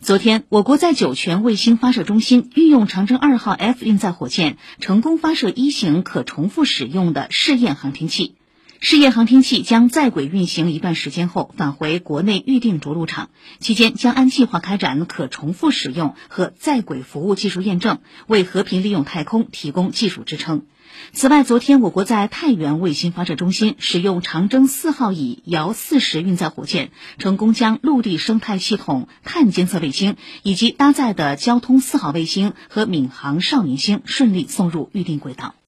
昨天，我国在酒泉卫星发射中心运用长征二号 F 运载火箭，成功发射一型可重复使用的试验航天器。试验航天器将在轨运行一段时间后返回国内预定着陆场，期间将按计划开展可重复使用和在轨服务技术验证，为和平利用太空提供技术支撑。此外，昨天我国在太原卫星发射中心使用长征四号乙遥四十运载火箭，成功将陆地生态系统碳监测卫星以及搭载的交通四号卫星和闵行少年星顺利送入预定轨道。